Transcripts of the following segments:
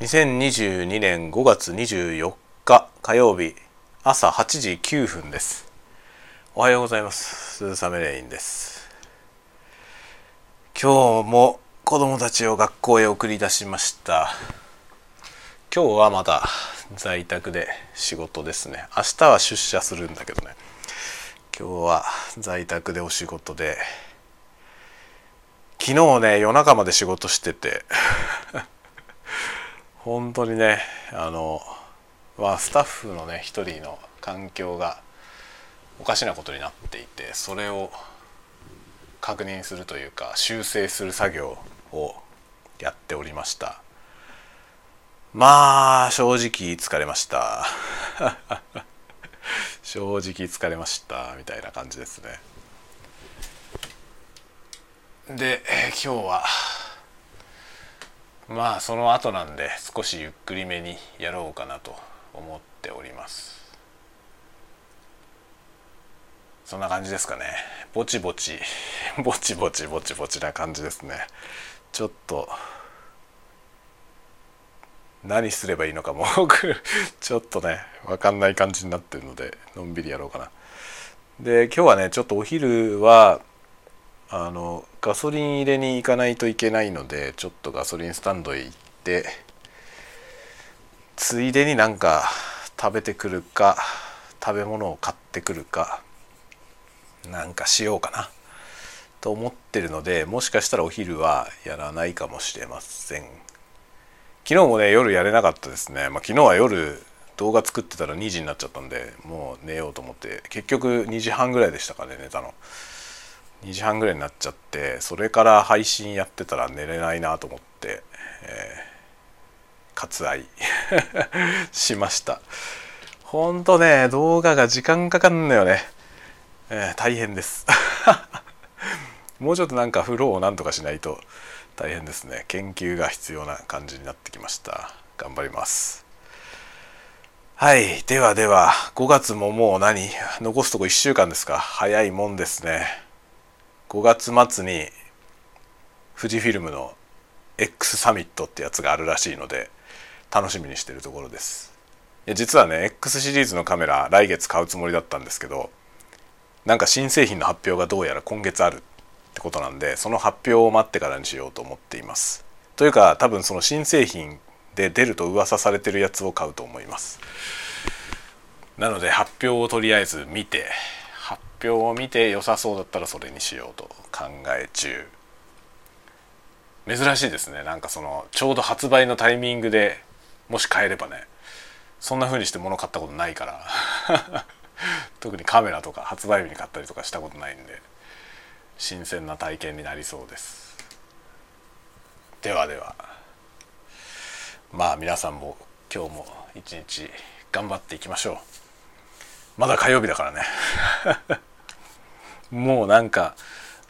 2022年5月24日火曜日朝8時9分です。おはようございます。鈴雨レインです。今日も子供たちを学校へ送り出しました。今日はまだ在宅で仕事ですね。明日は出社するんだけどね。今日は在宅でお仕事で。昨日ね夜中まで仕事してて。本当にねあの、まあ、スタッフのね一人の環境がおかしなことになっていてそれを確認するというか修正する作業をやっておりました。まあ正直疲れました。正直疲れましたみたいな感じですね。で、今日はまあその後なんで少しゆっくりめにやろうかなと思っております。そんな感じですかね。ぼちぼち ぼちぼちぼちぼちな感じですね。ちょっと何すればいいのかも。ちょっとね分かんない感じになってるのでのんびりやろうかな。で今日はねちょっとお昼はあのガソリン入れに行かないといけないのでちょっとガソリンスタンドへ行ってついでになんか食べてくるか食べ物を買ってくるかなんかしようかなと思ってるのでもしかしたらお昼はやらないかもしれません。昨日もね夜やれなかったですね、まあ、昨日は夜動画作ってたら2時になっちゃったんでもう寝ようと思って結局2時半ぐらいでしたかね寝たの。2時半ぐらいになっちゃってそれから配信やってたら寝れないなと思って、えー、割愛 しました。ほんとね動画が時間かかんのよね、えー、大変です。もうちょっとなんかフローをなんとかしないと大変ですね。研究が必要な感じになってきました。頑張ります。はい。ではでは5月ももう何？残すとこ1週間ですか？早いもんですね。5月末に富士フィルムの X サミットってやつがあるらしいので楽しみにしてるところです。いや実はね X シリーズのカメラ来月買うつもりだったんですけどなんか新製品の発表がどうやら今月あるってことなんでその発表を待ってからにしようと思っています。というか多分その新製品で出ると噂されてるやつを買うと思います。なので発表をとりあえず見て表を見て良さそうだったらそれにしようと考え中。珍しいですね。なんかそのちょうど発売のタイミングでもし買えればね。そんな風にして物買ったことないから。特にカメラとか発売日に買ったりとかしたことないんで。新鮮な体験になりそうです。ではでは。まあ皆さんも今日も一日頑張っていきましょう。まだ火曜日だからね。もうなんか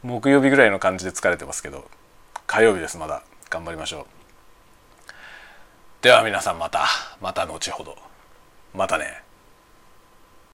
木曜日ぐらいの感じで疲れてますけど火曜日ですまだ。頑張りましょう。では皆さんまたまた後ほど。またね。